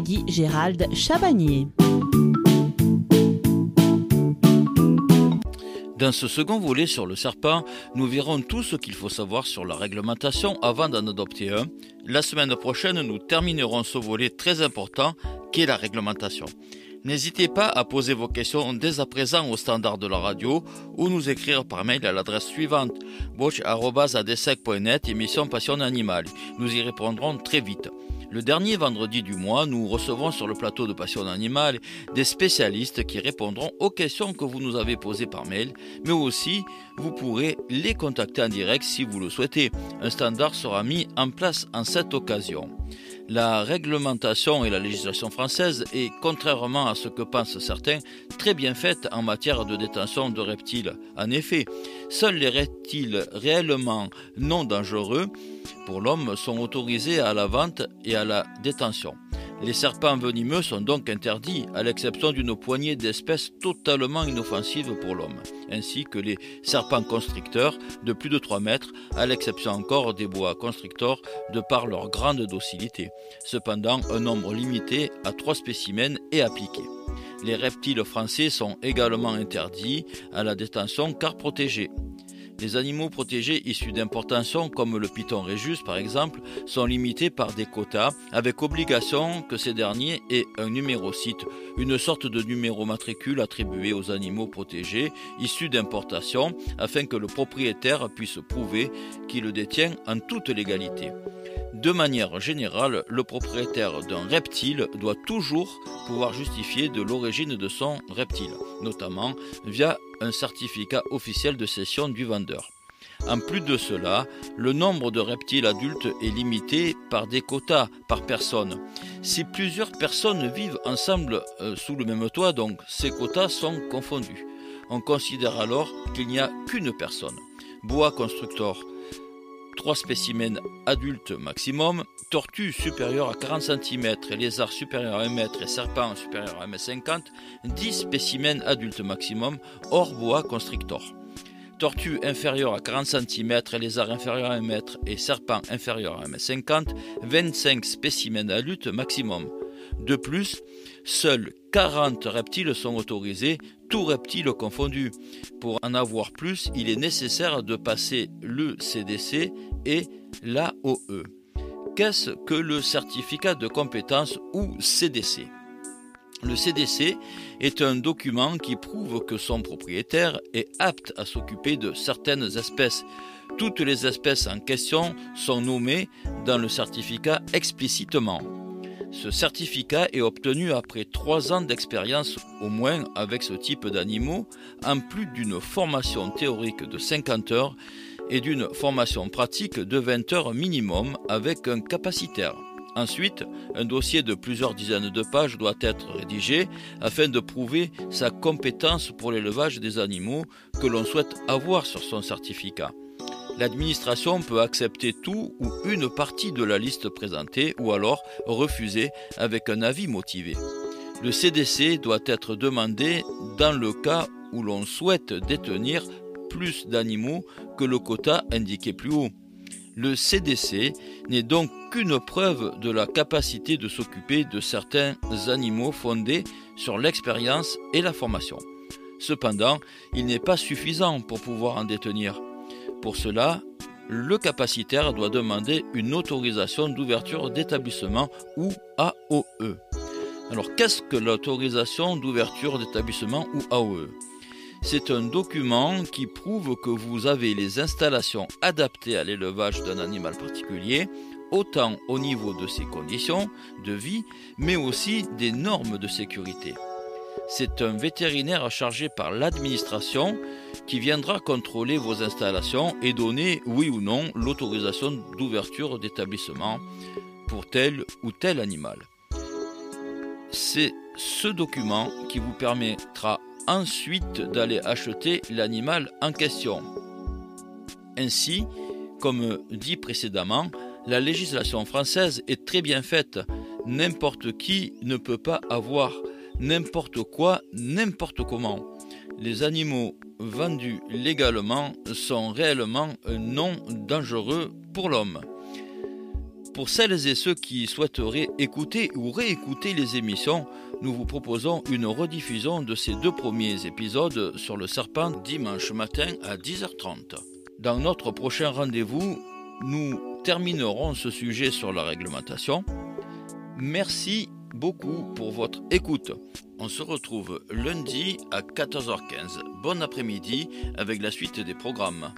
Di Gérald Chabagnier. Dans ce second volet sur le serpent, nous verrons tout ce qu'il faut savoir sur la réglementation avant d'en adopter un. La semaine prochaine, nous terminerons ce volet très important qu'est la réglementation. N'hésitez pas à poser vos questions dès à présent au standard de la radio ou nous écrire par mail à l'adresse suivante boch.adesec.net émission Passion Animale. Nous y répondrons très vite. Le dernier vendredi du mois, nous recevons sur le plateau de Passion Animale des spécialistes qui répondront aux questions que vous nous avez posées par mail, mais aussi vous pourrez les contacter en direct si vous le souhaitez. Un standard sera mis en place en cette occasion. La réglementation et la législation française est, contrairement à ce que pensent certains, très bien faite en matière de détention de reptiles. En effet, seuls les reptiles réellement non dangereux pour l'homme sont autorisés à la vente et à la détention. Les serpents venimeux sont donc interdits, à l'exception d'une poignée d'espèces totalement inoffensives pour l'homme, ainsi que les serpents constricteurs de plus de 3 mètres, à l'exception encore des bois constrictors de par leur grande docilité. Cependant, un nombre limité à 3 spécimens est appliqué. Les reptiles français sont également interdits à la détention car protégés. Les animaux protégés issus d'importation, comme le python régus par exemple, sont limités par des quotas, avec obligation que ces derniers aient un numéro site, une sorte de numéro matricule attribué aux animaux protégés issus d'importation, afin que le propriétaire puisse prouver qu'il le détient en toute légalité. De manière générale, le propriétaire d'un reptile doit toujours pouvoir justifier de l'origine de son reptile, notamment via un certificat officiel de cession du vendeur. En plus de cela, le nombre de reptiles adultes est limité par des quotas par personne. Si plusieurs personnes vivent ensemble euh, sous le même toit, donc ces quotas sont confondus. On considère alors qu'il n'y a qu'une personne. Bois constructeur, 3 spécimens adultes maximum, tortues supérieures à 40 cm lézards supérieurs à 1 m et serpents supérieurs à 1 m 50, 10 spécimens adultes maximum hors bois constrictor. Tortues inférieures à 40 cm lézards inférieurs à 1 m et serpents inférieurs à 1 m 50, 25 spécimens adultes maximum. De plus, seuls 40 reptiles sont autorisés, tous reptiles confondus. Pour en avoir plus, il est nécessaire de passer le CDC et l'AOE. Qu'est-ce que le certificat de compétence ou CDC le CDC est un document qui prouve que son propriétaire est apte à s'occuper de certaines espèces. Toutes les espèces en question sont nommées dans le certificat explicitement. Ce certificat est obtenu après trois ans d'expérience au moins avec ce type d'animaux, en plus d'une formation théorique de 50 heures et d'une formation pratique de 20 heures minimum avec un capacitaire. Ensuite, un dossier de plusieurs dizaines de pages doit être rédigé afin de prouver sa compétence pour l'élevage des animaux que l'on souhaite avoir sur son certificat. L'administration peut accepter tout ou une partie de la liste présentée ou alors refuser avec un avis motivé. Le CDC doit être demandé dans le cas où l'on souhaite détenir plus d'animaux que le quota indiqué plus haut. Le CDC n'est donc qu'une preuve de la capacité de s'occuper de certains animaux fondés sur l'expérience et la formation. Cependant, il n'est pas suffisant pour pouvoir en détenir. Pour cela, le capacitaire doit demander une autorisation d'ouverture d'établissement ou AOE. Alors qu'est-ce que l'autorisation d'ouverture d'établissement ou AOE C'est un document qui prouve que vous avez les installations adaptées à l'élevage d'un animal particulier, autant au niveau de ses conditions de vie, mais aussi des normes de sécurité c'est un vétérinaire chargé par l'administration qui viendra contrôler vos installations et donner, oui ou non, l'autorisation d'ouverture d'établissement pour tel ou tel animal. C'est ce document qui vous permettra ensuite d'aller acheter l'animal en question. Ainsi, comme dit précédemment, la législation française est très bien faite. N'importe qui ne peut pas avoir n'importe quoi, n'importe comment. Les animaux vendus légalement sont réellement non dangereux pour l'homme. Pour celles et ceux qui souhaiteraient écouter ou réécouter les émissions, nous vous proposons une rediffusion de ces deux premiers épisodes sur le serpent dimanche matin à 10h30. Dans notre prochain rendez-vous, nous terminerons ce sujet sur la réglementation. Merci beaucoup pour votre écoute. On se retrouve lundi à 14h15. Bon après-midi avec la suite des programmes.